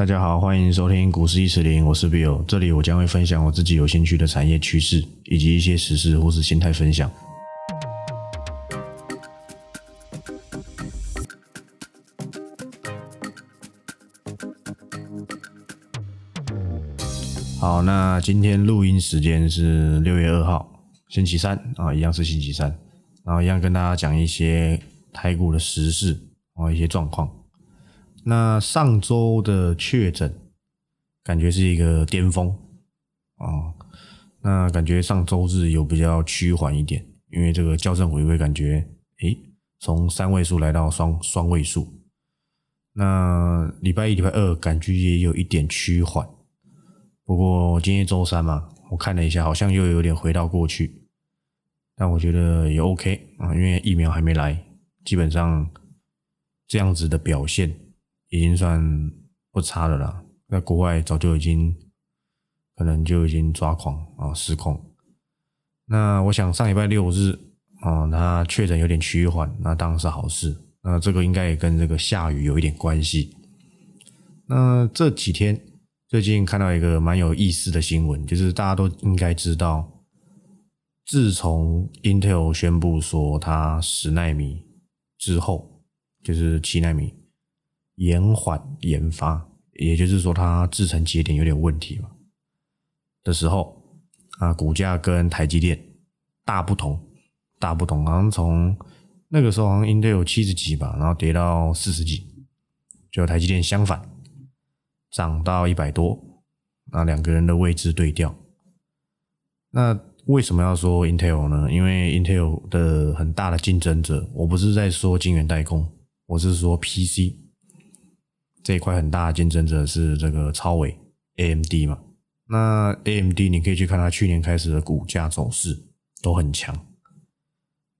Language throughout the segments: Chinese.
大家好，欢迎收听股市一词零，我是 Bill，这里我将会分享我自己有兴趣的产业趋势，以及一些时事或是心态分享。好，那今天录音时间是六月二号，星期三啊，一样是星期三，然后一样跟大家讲一些台股的时事啊，一些状况。那上周的确诊感觉是一个巅峰啊，那感觉上周日有比较趋缓一点，因为这个校正回归感觉，诶，从三位数来到双双位数。那礼拜一、礼拜二感觉也有一点趋缓。不过今天周三嘛，我看了一下，好像又有点回到过去，但我觉得也 OK 啊，因为疫苗还没来，基本上这样子的表现已经算不差的啦。在国外早就已经可能就已经抓狂啊失控。那我想上礼拜六日啊，他确诊有点趋缓，那当然是好事。那这个应该也跟这个下雨有一点关系。那这几天。最近看到一个蛮有意思的新闻，就是大家都应该知道，自从 Intel 宣布说它十纳米之后，就是七纳米延缓研发，也就是说它制成节点有点问题嘛的时候，啊，股价跟台积电大不同，大不同，好像从那个时候好像 Intel 七十几吧，然后跌到四十几，就台积电相反。涨到一百多，那两个人的位置对调。那为什么要说 Intel 呢？因为 Intel 的很大的竞争者，我不是在说晶圆代工，我是说 PC 这一块很大的竞争者是这个超伟 AMD 嘛。那 AMD 你可以去看它去年开始的股价走势都很强，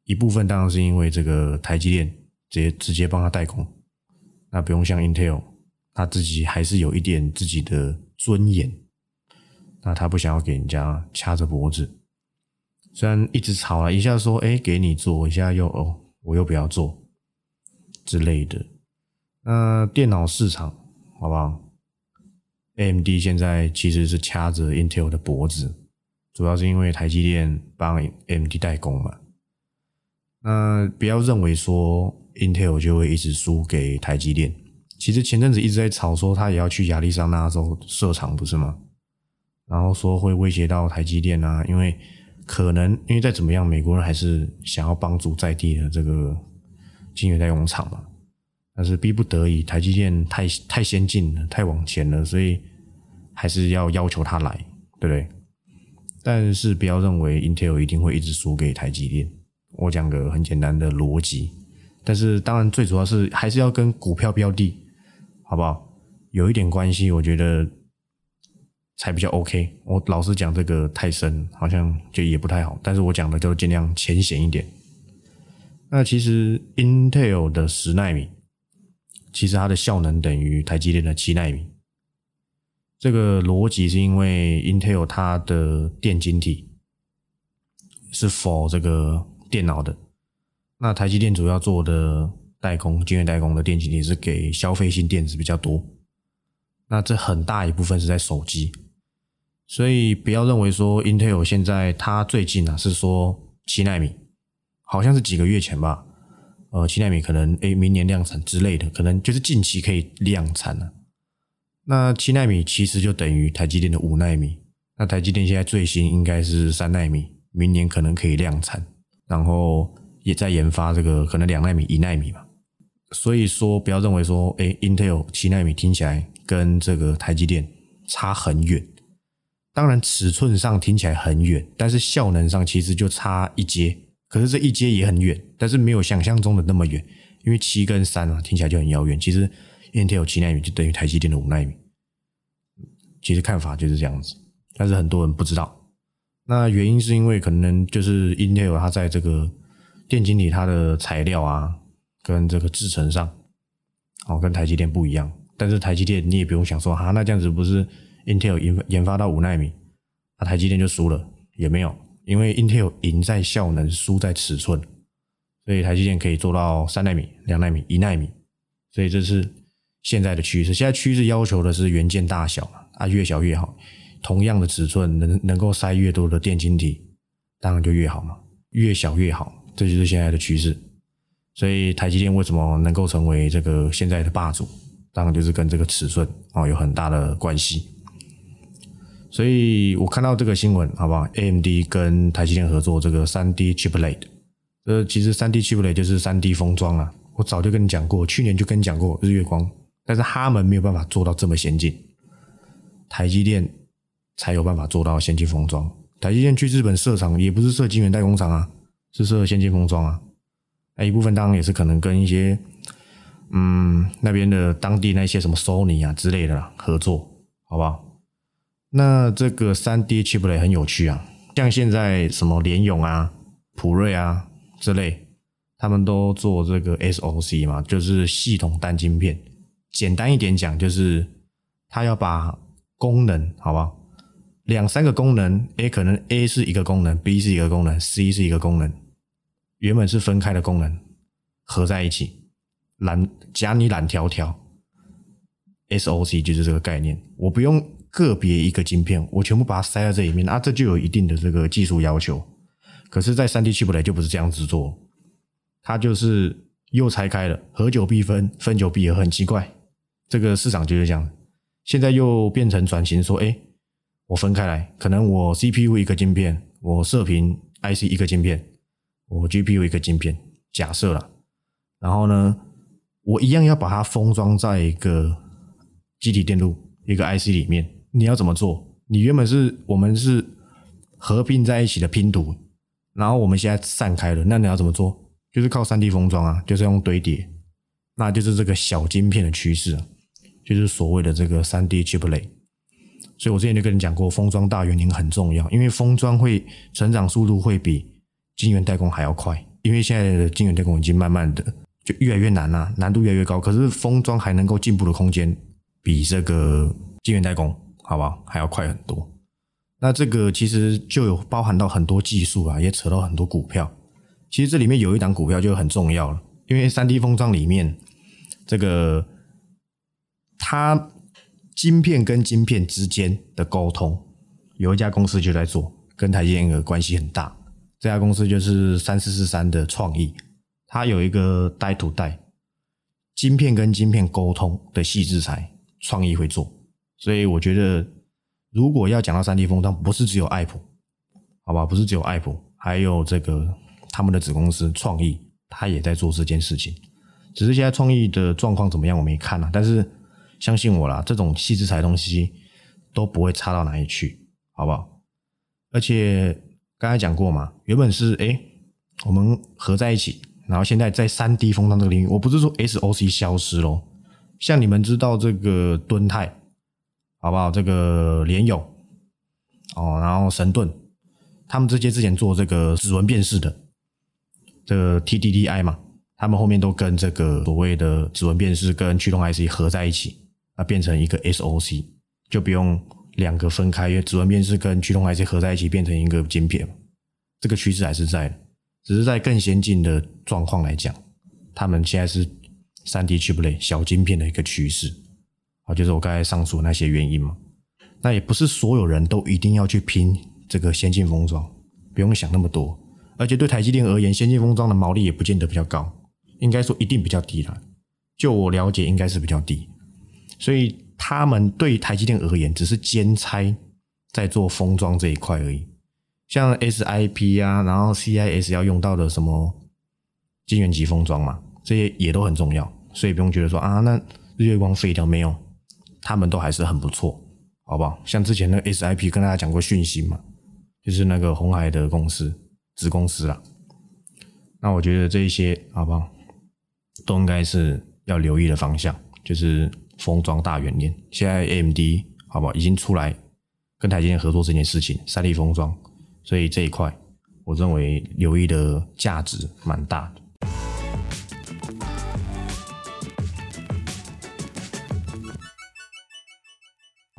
一部分当然是因为这个台积电直接直接帮他代工，那不用像 Intel。他自己还是有一点自己的尊严，那他不想要给人家掐着脖子。虽然一直吵了一下，说：“哎，给你做一下，又哦，我又不要做之类的。”那电脑市场好不好？AMD 现在其实是掐着 Intel 的脖子，主要是因为台积电帮 AMD 代工嘛。那不要认为说 Intel 就会一直输给台积电。其实前阵子一直在吵说他也要去亚利桑那州设厂，不是吗？然后说会威胁到台积电啊，因为可能因为再怎么样，美国人还是想要帮助在地的这个晶圆代工厂嘛。但是逼不得已，台积电太太先进了，太往前了，所以还是要要求他来，对不对？但是不要认为 Intel 一定会一直输给台积电。我讲个很简单的逻辑，但是当然最主要是还是要跟股票标的。好不好？有一点关系，我觉得才比较 OK。我老是讲这个太深，好像就也不太好。但是我讲的就尽量浅显一点。那其实 Intel 的十纳米，其实它的效能等于台积电的七纳米。这个逻辑是因为 Intel 它的电晶体是否这个电脑的，那台积电主要做的。代工、晶圆代工的电晶体是给消费性电子比较多，那这很大一部分是在手机，所以不要认为说 Intel 现在它最近啊是说七纳米，好像是几个月前吧，呃，七纳米可能诶明年量产之类的，可能就是近期可以量产了。那七纳米其实就等于台积电的五纳米，那台积电现在最新应该是三纳米，明年可能可以量产，然后也在研发这个可能两纳米、一纳米嘛。所以说，不要认为说，哎，Intel 七纳米听起来跟这个台积电差很远。当然，尺寸上听起来很远，但是效能上其实就差一阶。可是这一阶也很远，但是没有想象中的那么远。因为七跟三啊，听起来就很遥远。其实 Intel 七纳米就等于台积电的五纳米。其实看法就是这样子，但是很多人不知道。那原因是因为可能就是 Intel 它在这个电晶体它的材料啊。跟这个制程上，哦，跟台积电不一样。但是台积电你也不用想说，哈，那这样子不是 Intel 研研发到五纳米，那台积电就输了？也没有，因为 Intel 赢在效能，输在尺寸，所以台积电可以做到三纳米、两纳米、一纳米。所以这是现在的趋势。现在趋势要求的是元件大小嘛，啊，越小越好。同样的尺寸，能能够塞越多的电晶体，当然就越好嘛，越小越好，这就是现在的趋势。所以台积电为什么能够成为这个现在的霸主，当然就是跟这个尺寸哦有很大的关系。所以我看到这个新闻，好不好？AMD 跟台积电合作这个三 D chiplet，呃，其实三 D chiplet 就是三 D 封装啊。我早就跟你讲过，去年就跟你讲过日月光，但是他们没有办法做到这么先进，台积电才有办法做到先进封装。台积电去日本设厂也不是设晶圆代工厂啊，是设先进封装啊。那一部分当然也是可能跟一些嗯那边的当地那些什么 Sony 啊之类的啦合作，好不好？那这个三 D chip 类很有趣啊，像现在什么联咏啊、普瑞啊之类。他们都做这个 SOC 嘛，就是系统单晶片。简单一点讲，就是他要把功能，好吧，两三个功能，A 可能 A 是一个功能，B 是一个功能，C 是一个功能，原本是分开的功能，合在一起，懒夹你懒条条，SOC 就是这个概念。我不用个别一个晶片，我全部把它塞在这里面啊，这就有一定的这个技术要求。可是，在三 D 七不来就不是这样子做。它就是又拆开了，合久必分，分久必合，很奇怪。这个市场就是这样。现在又变成转型，说：哎，我分开来，可能我 CPU 一个晶片，我射频 IC 一个晶片，我 GPU 一个晶片，假设了。然后呢，我一样要把它封装在一个机体电路一个 IC 里面。你要怎么做？你原本是我们是合并在一起的拼图，然后我们现在散开了，那你要怎么做？就是靠三 D 封装啊，就是用堆叠，那就是这个小晶片的趋势，就是所谓的这个三 D chiplet。所以我之前就跟你讲过，封装大元年很重要，因为封装会成长速度会比晶圆代工还要快，因为现在的晶圆代工已经慢慢的就越来越难了，难度越来越高，可是封装还能够进步的空间比这个晶圆代工，好不好？还要快很多。那这个其实就有包含到很多技术啊，也扯到很多股票。其实这里面有一档股票就很重要了，因为三 D 封装里面这个它晶片跟晶片之间的沟通，有一家公司就在做，跟台积电的关系很大。这家公司就是三四四三的创意，它有一个带图带晶片跟晶片沟通的细制材，创意会做。所以我觉得，如果要讲到三 D 封装，不是只有爱普，好吧？不是只有爱普，还有这个。他们的子公司创意，他也在做这件事情，只是现在创意的状况怎么样，我没看啊。但是相信我啦，这种细制材东西都不会差到哪里去，好不好？而且刚才讲过嘛，原本是哎，我们合在一起，然后现在在三 D 封装这个领域，我不是说 SOC 消失咯。像你们知道这个敦泰，好不好？这个联友哦，然后神盾，他们这些之前做这个指纹辨识的。这个 TDDI 嘛，他们后面都跟这个所谓的指纹辨识跟驱动 IC 合在一起，那变成一个 SOC，就不用两个分开，因为指纹辨识跟驱动 IC 合在一起变成一个晶片，这个趋势还是在的，只是在更先进的状况来讲，他们现在是三 D chiplet 小晶片的一个趋势，就是我刚才上述那些原因嘛，那也不是所有人都一定要去拼这个先进封装，不用想那么多。而且对台积电而言，先进封装的毛利也不见得比较高，应该说一定比较低了。就我了解，应该是比较低。所以他们对台积电而言，只是兼差在做封装这一块而已。像 SIP 啊，然后 CIS 要用到的什么晶圆级封装嘛，这些也都很重要。所以不用觉得说啊，那日月光废掉没有？他们都还是很不错，好不好？像之前那个 SIP 跟大家讲过讯息嘛，就是那个红海的公司。子公司了，那我觉得这一些好不好，都应该是要留意的方向，就是封装大元年。现在 AMD 好不好，已经出来跟台积电合作这件事情，三 D 封装，所以这一块我认为留意的价值蛮大的。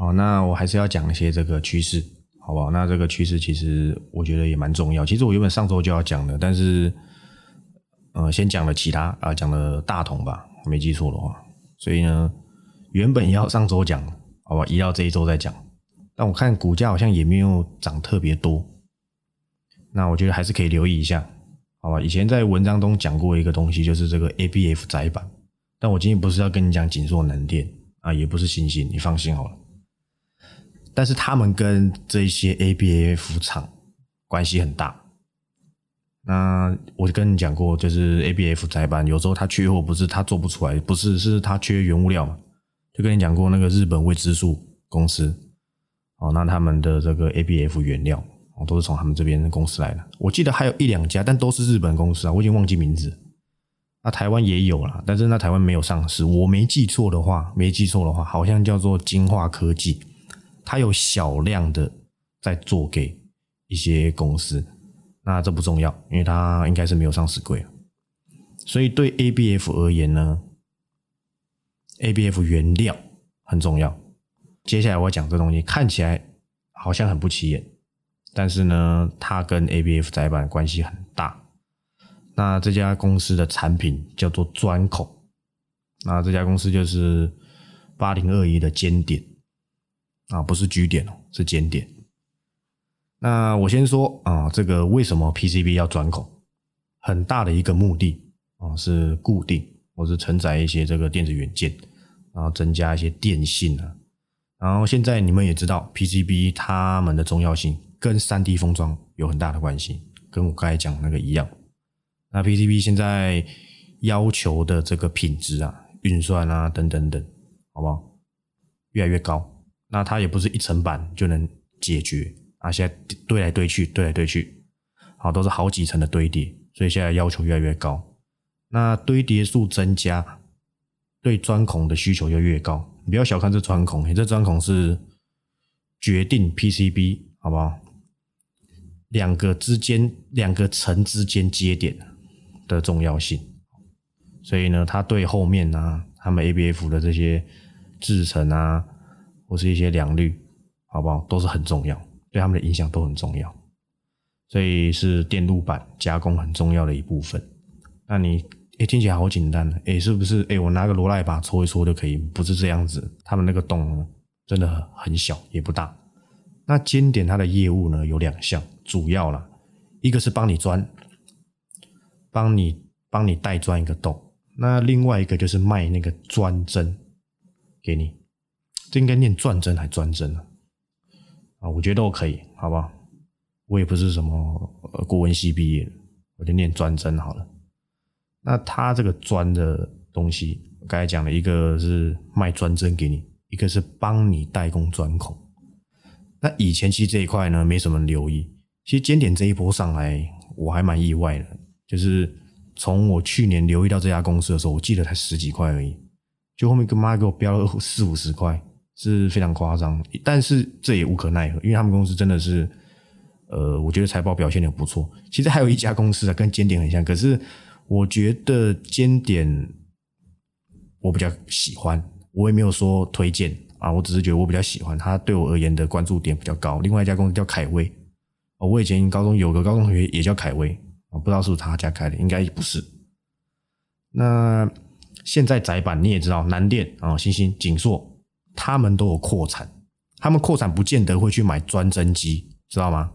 好，那我还是要讲一些这个趋势。好不好？那这个趋势其实我觉得也蛮重要。其实我原本上周就要讲的，但是呃，先讲了其他啊，讲了大同吧，没记错的话。所以呢，原本要上周讲，好吧，移到这一周再讲。但我看股价好像也没有涨特别多，那我觉得还是可以留意一下，好吧？以前在文章中讲过一个东西，就是这个 ABF 窄板。但我今天不是要跟你讲锦硕能电啊，也不是星星，你放心好了。但是他们跟这些 ABF 厂关系很大。那我就跟你讲过，就是 ABF 在板有时候它缺货，不是它做不出来，不是是它缺原物料嘛。就跟你讲过那个日本未知数公司，哦，那他们的这个 ABF 原料哦都是从他们这边公司来的。我记得还有一两家，但都是日本公司啊，我已经忘记名字。那台湾也有啦，但是那台湾没有上市。我没记错的话，没记错的话，好像叫做金化科技，它有小量的在做给一些公司。那这不重要，因为它应该是没有上市柜。所以对 ABF 而言呢，ABF 原料很重要。接下来我讲这东西看起来好像很不起眼，但是呢，它跟 ABF 载板关系很大。那这家公司的产品叫做钻孔，那这家公司就是八零二一的尖点啊，不是居点哦，是尖点。那我先说啊，这个为什么 PCB 要钻孔？很大的一个目的啊，是固定或是承载一些这个电子元件，然后增加一些电性啊。然后现在你们也知道，PCB 它们的重要性跟三 D 封装有很大的关系，跟我刚才讲那个一样。那 PCB 现在要求的这个品质啊、运算啊等等等，好不好？越来越高。那它也不是一层板就能解决啊，现在堆来堆去，堆来堆去，好，都是好几层的堆叠，所以现在要求越来越高。那堆叠数增加，对钻孔的需求就越高。你不要小看这钻孔，你这钻孔是决定 PCB 好不好？两个之间、两个层之间接点。的重要性，所以呢，它对后面呢，他们 ABF 的这些制程啊，或是一些良率，好不好，都是很重要，对他们的影响都很重要，所以是电路板加工很重要的一部分。那你诶听起来好简单呢，诶是不是？诶我拿个罗赖把搓一搓就可以？不是这样子，他们那个洞真的很小，也不大。那尖点它的业务呢有两项，主要啦，一个是帮你钻。帮你帮你带钻一个洞，那另外一个就是卖那个钻针给你，这应该念钻针还钻针啊？啊，我觉得都可以，好不好？我也不是什么呃国文系毕业的，我就念钻针好了。那他这个钻的东西，刚才讲了一个是卖钻针给你，一个是帮你代工钻孔。那以前其实这一块呢没什么留意，其实尖点这一波上来，我还蛮意外的。就是从我去年留意到这家公司的时候，我记得才十几块而已，就后面跟妈给我标了四五十块，是非常夸张。但是这也无可奈何，因为他们公司真的是，呃，我觉得财报表现的不错。其实还有一家公司啊，跟尖点很像，可是我觉得尖点我比较喜欢，我也没有说推荐啊，我只是觉得我比较喜欢，它对我而言的关注点比较高。另外一家公司叫凯威，我以前高中有个高中同学也叫凯威。我不知道是不是他家开的，应该不是。那现在窄板你也知道，南电啊、星星、锦硕，他们都有扩产。他们扩产不见得会去买专针机，知道吗？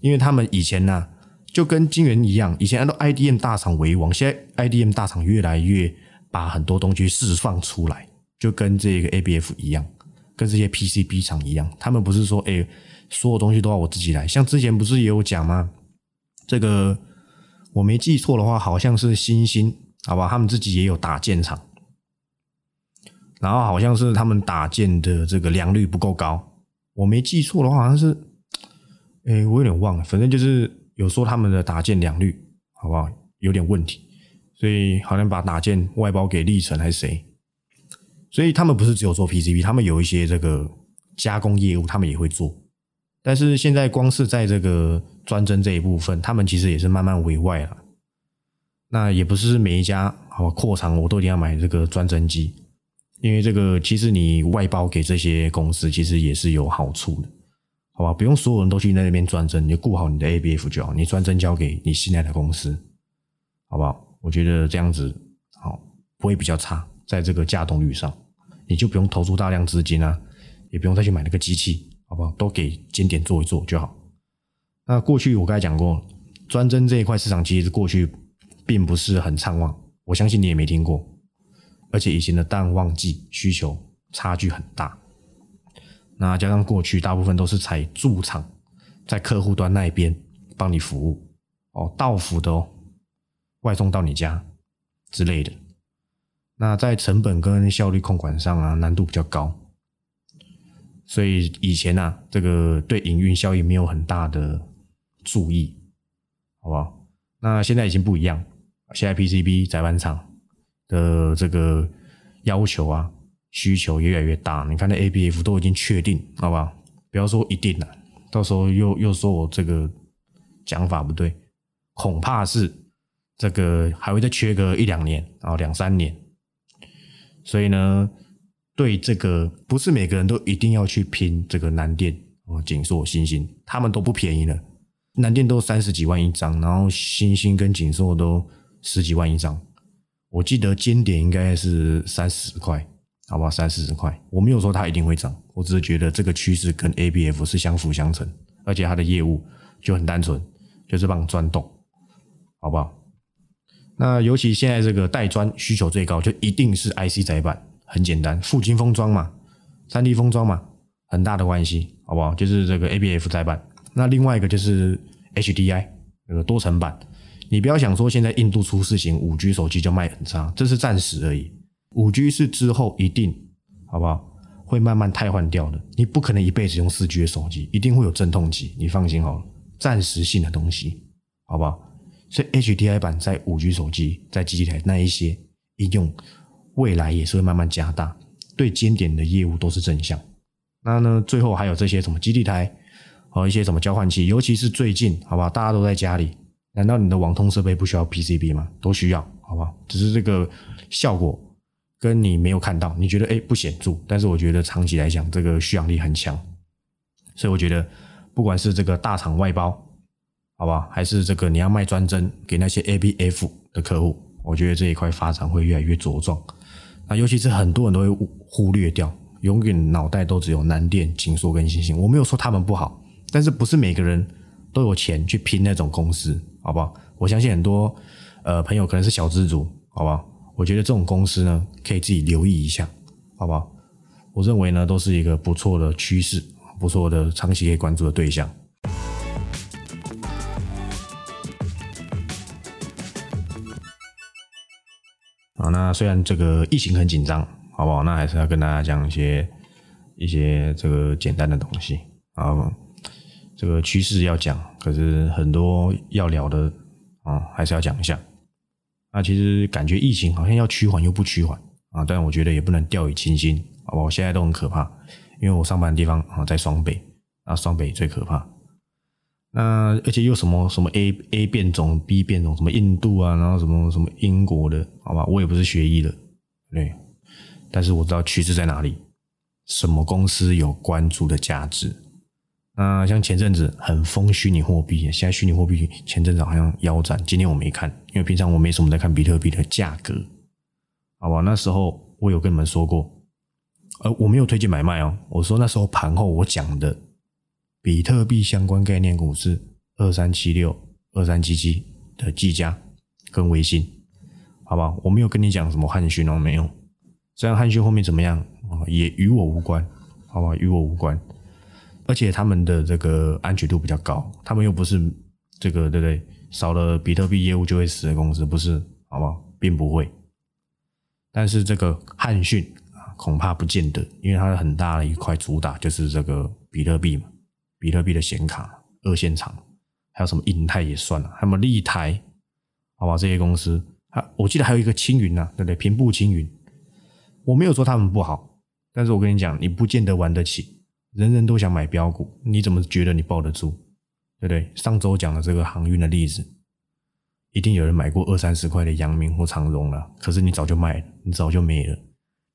因为他们以前呢，就跟金源一样，以前按照 IDM 大厂为王，现在 IDM 大厂越来越把很多东西释放出来，就跟这个 ABF 一样，跟这些 PCB 厂一样，他们不是说哎，所有东西都要我自己来。像之前不是也有讲吗？这个。我没记错的话，好像是星星，好吧，他们自己也有打建厂，然后好像是他们打件的这个良率不够高。我没记错的话，好像是，哎，我有点忘了，反正就是有说他们的打件良率，好不好，有点问题，所以好像把打件外包给历程还是谁，所以他们不是只有做 PCB，他们有一些这个加工业务，他们也会做。但是现在光是在这个专针这一部分，他们其实也是慢慢委外了。那也不是每一家好扩厂我都一定要买这个专针机，因为这个其实你外包给这些公司，其实也是有好处的，好吧？不用所有人都去那边专针，你就顾好你的 ABF 就好，你专针交给你信赖的公司，好不好？我觉得这样子好不会比较差，在这个架动率上，你就不用投入大量资金啊，也不用再去买那个机器，好不好？都给尖点做一做就好。那过去我刚才讲过，专针这一块市场其实过去并不是很畅旺，我相信你也没听过，而且以前的淡旺季需求差距很大。那加上过去大部分都是采驻场，在客户端那一边帮你服务哦，到府的哦，外送到你家之类的。那在成本跟效率控管上啊，难度比较高，所以以前呢，这个对营运效益没有很大的注意，好不好？那现在已经不一样，现在 PCB 载板厂的这个要求啊。需求越来越大，你看那 A B F 都已经确定，好不好？不要说一定了，到时候又又说我这个讲法不对，恐怕是这个还会再缺个一两年，然后两三年。所以呢，对这个不是每个人都一定要去拼这个南电哦，锦硕、星星，他们都不便宜了，南电都三十几万一张，然后星星跟锦硕都十几万一张，我记得尖点应该是三十块。好不好？三四十块，我没有说它一定会涨，我只是觉得这个趋势跟 A B F 是相辅相成，而且它的业务就很单纯，就是帮钻洞，好不好？那尤其现在这个带砖需求最高，就一定是 I C 载板，很简单，附晶封装嘛，三 D 封装嘛，很大的关系，好不好？就是这个 A B F 载板，那另外一个就是 H D I 那个多层板，你不要想说现在印度出事情，五 G 手机就卖很差，这是暂时而已。五 G 是之后一定，好不好？会慢慢汰换掉的。你不可能一辈子用四 G 的手机，一定会有阵痛期。你放心好了，暂时性的东西，好不好？所以 HDI 版在五 G 手机、在机器台那一些应用，未来也是会慢慢加大，对尖点的业务都是正向。那呢，最后还有这些什么基地台和一些什么交换器，尤其是最近，好不好？大家都在家里，难道你的网通设备不需要 PCB 吗？都需要，好不好？只是这个效果。跟你没有看到，你觉得哎不显著，但是我觉得长期来讲，这个续航力很强，所以我觉得不管是这个大厂外包，好不好，还是这个你要卖专针给那些 A B F 的客户，我觉得这一块发展会越来越茁壮。那尤其是很多人都会忽略掉，永远脑袋都只有南电、锦硕跟星星。我没有说他们不好，但是不是每个人都有钱去拼那种公司，好不好？我相信很多呃朋友可能是小资族，好不好？我觉得这种公司呢，可以自己留意一下，好不好？我认为呢，都是一个不错的趋势，不错的长期可以关注的对象。啊，那虽然这个疫情很紧张，好不好？那还是要跟大家讲一些一些这个简单的东西啊。这个趋势要讲，可是很多要聊的啊，还是要讲一下。那其实感觉疫情好像要趋缓又不趋缓啊，但我觉得也不能掉以轻心，好吧？我？现在都很可怕，因为我上班的地方啊在双北，啊双北最可怕。那而且又什么什么 A A 变种、B 变种，什么印度啊，然后什么什么英国的，好吧？我也不是学医的，对，但是我知道趋势在哪里，什么公司有关注的价值。那像前阵子很疯虚拟货币，现在虚拟货币前阵子好像腰斩。今天我没看，因为平常我没什么在看比特币的价格，好吧？那时候我有跟你们说过，呃，我没有推荐买卖哦。我说那时候盘后我讲的比特币相关概念股是二三七六、二三七七的技嘉跟微信，好吧？我没有跟你讲什么汉讯哦，没有。这样汉讯后面怎么样啊？也与我无关，好吧？与我无关。而且他们的这个安全度比较高，他们又不是这个对不对？少了比特币业务就会死的公司，不是好不好？并不会。但是这个汉讯，恐怕不见得，因为它的很大的一块主打就是这个比特币嘛，比特币的显卡二线厂，还有什么银泰也算了，还有立台，好吧？这些公司啊，我记得还有一个青云呐，对不对？平步青云，我没有说他们不好，但是我跟你讲，你不见得玩得起。人人都想买标股，你怎么觉得你抱得住？对不对？上周讲的这个航运的例子，一定有人买过二三十块的阳明或长荣了，可是你早就卖了，你早就没了。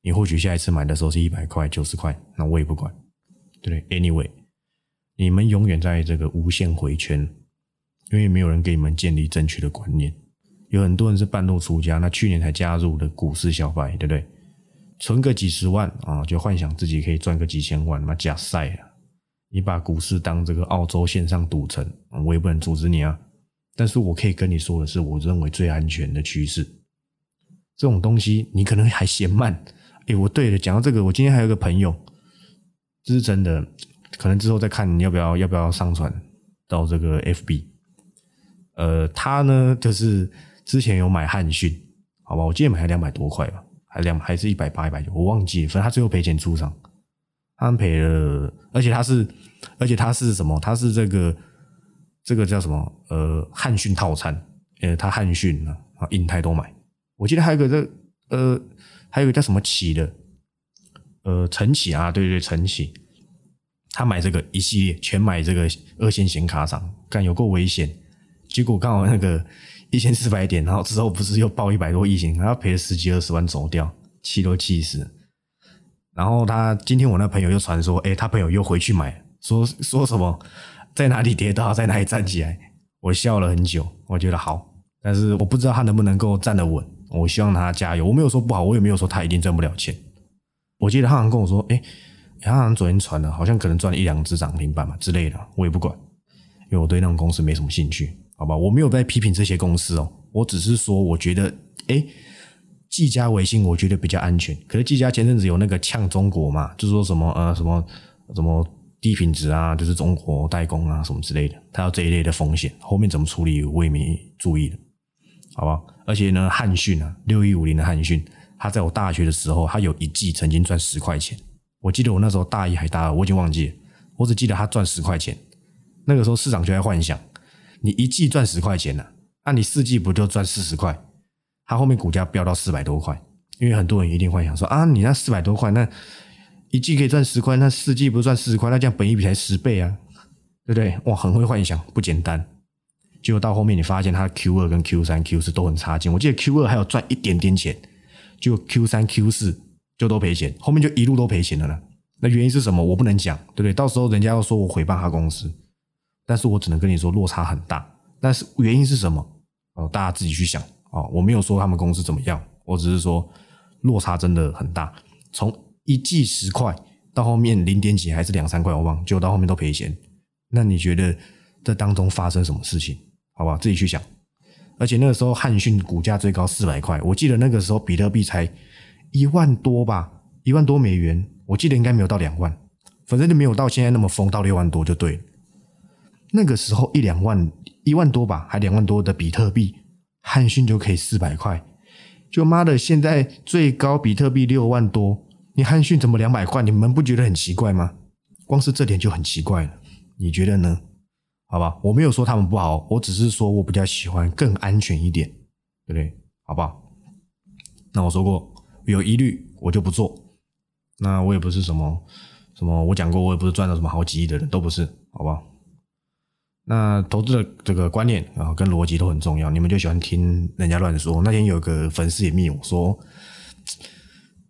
你或许下一次买的时候是一百块、九十块，那我也不管，对不对？Anyway，你们永远在这个无限回圈，因为没有人给你们建立正确的观念。有很多人是半路出家，那去年才加入的股市小白，对不对？存个几十万啊，就幻想自己可以赚个几千万，妈假赛啊！你把股市当这个澳洲线上赌城，我也不能阻止你啊。但是我可以跟你说的是，我认为最安全的趋势，这种东西你可能还嫌慢。哎，我对了，讲到这个，我今天还有个朋友，这是真的，可能之后再看你要不要要不要上传到这个 FB。呃，他呢就是之前有买汉讯，好吧，我记得买两百多块吧，还两还是一百八一百九，我忘记了，反正他最后赔钱出场，他赔了，而且他是，而且他是什么？他是这个。这个叫什么？呃，汉讯套餐，呃，他汉讯啊，印泰都买。我记得还有个这，呃，还有个叫什么启的，呃，晨启啊，对对，晨启，他买这个一系列全买这个二线显卡厂，干有够危险。结果刚好那个一千四百点，然后之后不是又爆一百多亿险，然后赔了十几二十万走掉，气都气死。然后他今天我那朋友又传说，哎，他朋友又回去买，说说什么？在哪里跌倒，在哪里站起来？我笑了很久，我觉得好，但是我不知道他能不能够站得稳。我希望他加油。我没有说不好，我也没有说他一定赚不了钱。我记得他好像跟我说：“哎，他好像昨天传的，好像可能赚了一两只涨停板嘛之类的。”我也不管，因为我对那种公司没什么兴趣，好吧？我没有在批评这些公司哦，我只是说，我觉得，哎，技嘉、微信，我觉得比较安全。可是技嘉前阵子有那个呛中国嘛，就是说什么呃什么什么。低品质啊，就是中国代工啊，什么之类的，它有这一类的风险，后面怎么处理我也没注意的，好吧？而且呢，汉讯啊，六一五零的汉讯，它在我大学的时候，它有一季曾经赚十块钱。我记得我那时候大一还大二，我已经忘记了，我只记得它赚十块钱。那个时候市场就在幻想，你一季赚十块钱呢，那你四季不就赚四十块？它后面股价飙到四百多块，因为很多人一定幻想说啊，你那四百多块那。一季可以赚十块，那四季不赚四十块？那这样本一比才十倍啊，对不对？哇，很会幻想，不简单。结果到后面你发现它 Q 二跟 Q 三、Q 四都很差劲。我记得 Q 二还有赚一点点钱，就 Q 三、Q 四就都赔钱，后面就一路都赔钱了呢。那原因是什么？我不能讲，对不对？到时候人家要说我诽谤他公司，但是我只能跟你说落差很大。但是原因是什么？哦，大家自己去想哦。我没有说他们公司怎么样，我只是说落差真的很大。从一季十块，到后面零点几还是两三块，我忘，就到后面都赔钱。那你觉得这当中发生什么事情？好吧，自己去想。而且那个时候汉讯股价最高四百块，我记得那个时候比特币才一万多吧，一万多美元，我记得应该没有到两万，反正就没有到现在那么疯，到六万多就对了。那个时候一两万，一万多吧，还两万多的比特币，汉逊就可以四百块，就妈的，现在最高比特币六万多。你汉逊怎么两百块？你们不觉得很奇怪吗？光是这点就很奇怪了，你觉得呢？好吧，我没有说他们不好，我只是说我比较喜欢更安全一点，对不对？好不好？那我说过有疑虑我就不做，那我也不是什么什么，我讲过我也不是赚了什么好几亿的人，都不是，好吧？那投资的这个观念啊跟逻辑都很重要，你们就喜欢听人家乱说。那天有个粉丝也密我说。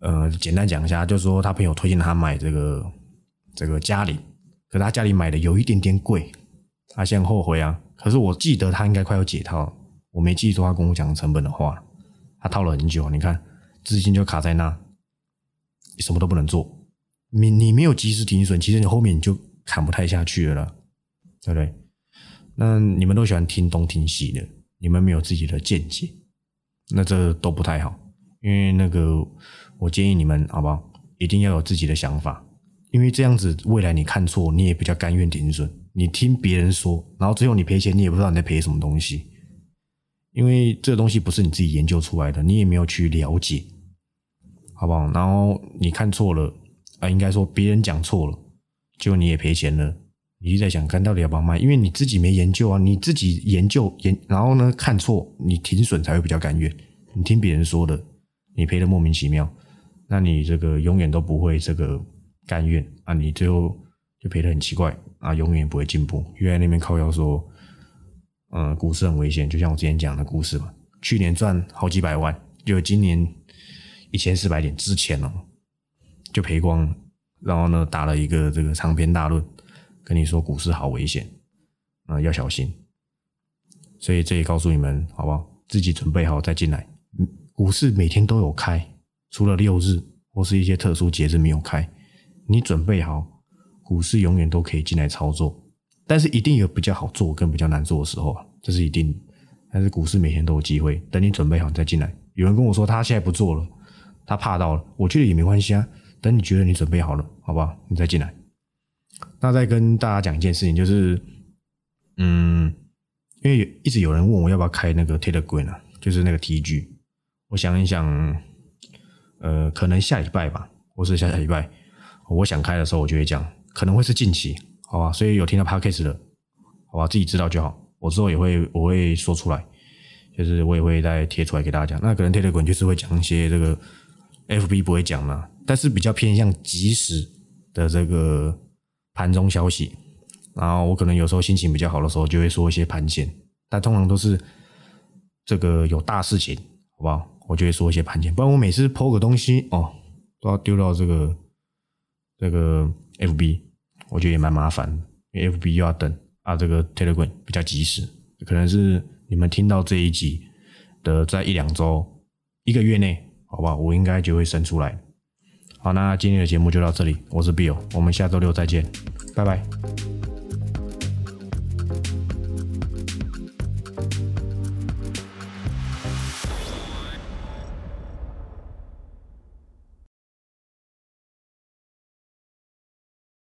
呃，简单讲一下，就是说他朋友推荐他买这个这个嘉里，可他家里买的有一点点贵，他现在后悔啊。可是我记得他应该快要解套，我没记住他跟我讲成本的话，他套了很久，你看资金就卡在那，什么都不能做。你你没有及时停损，其实你后面你就砍不太下去了，对不对？那你们都喜欢听东听西的，你们没有自己的见解，那这都不太好，因为那个。我建议你们，好不好？一定要有自己的想法，因为这样子未来你看错，你也比较甘愿停损。你听别人说，然后最后你赔钱，你也不知道你在赔什么东西，因为这个东西不是你自己研究出来的，你也没有去了解，好不好？然后你看错了啊，应该说别人讲错了，结果你也赔钱了，你就在想，看到底要不要卖？因为你自己没研究啊，你自己研究研，然后呢看错，你停损才会比较甘愿。你听别人说的，你赔的莫名其妙。那你这个永远都不会这个甘愿啊！你最后就赔的很奇怪啊，永远不会进步。因为那边靠腰说，嗯，股市很危险，就像我之前讲的故事嘛。去年赚好几百万，就今年一千四百点之前哦，就赔光了。然后呢，打了一个这个长篇大论，跟你说股市好危险啊，要小心。所以这也告诉你们，好不好？自己准备好再进来。股市每天都有开。除了六日，或是一些特殊节日没有开，你准备好，股市永远都可以进来操作。但是一定有比较好做跟比较难做的时候啊，这是一定。但是股市每天都有机会，等你准备好你再进来。有人跟我说他现在不做了，他怕到了，我觉得也没关系啊。等你觉得你准备好了，好不好？你再进来。那再跟大家讲一件事情，就是，嗯，因为一直有人问我要不要开那个 Telegram 啊，就是那个 TG。我想一想，呃，可能下礼拜吧，或是下下礼拜，我想开的时候我就会讲，可能会是近期。好吧，所以有听到 podcast 的，好吧，自己知道就好。我之后也会我会说出来，就是我也会再贴出来给大家讲。那可能 Telegram 就是会讲一些这个 FB 不会讲嘛，但是比较偏向即时的这个盘中消息。然后我可能有时候心情比较好的时候，就会说一些盘前，但通常都是这个有大事情，好不好？我就会说一些盘前，不然我每次抛个东西哦，都要丢到这个这个 FB。我觉得也蛮麻烦，因为 FB 又要等啊，这个 Telegram 比较及时，可能是你们听到这一集的在一两周、一个月内，好不好？我应该就会生出来。好，那今天的节目就到这里，我是 Bill，我们下周六再见，拜拜。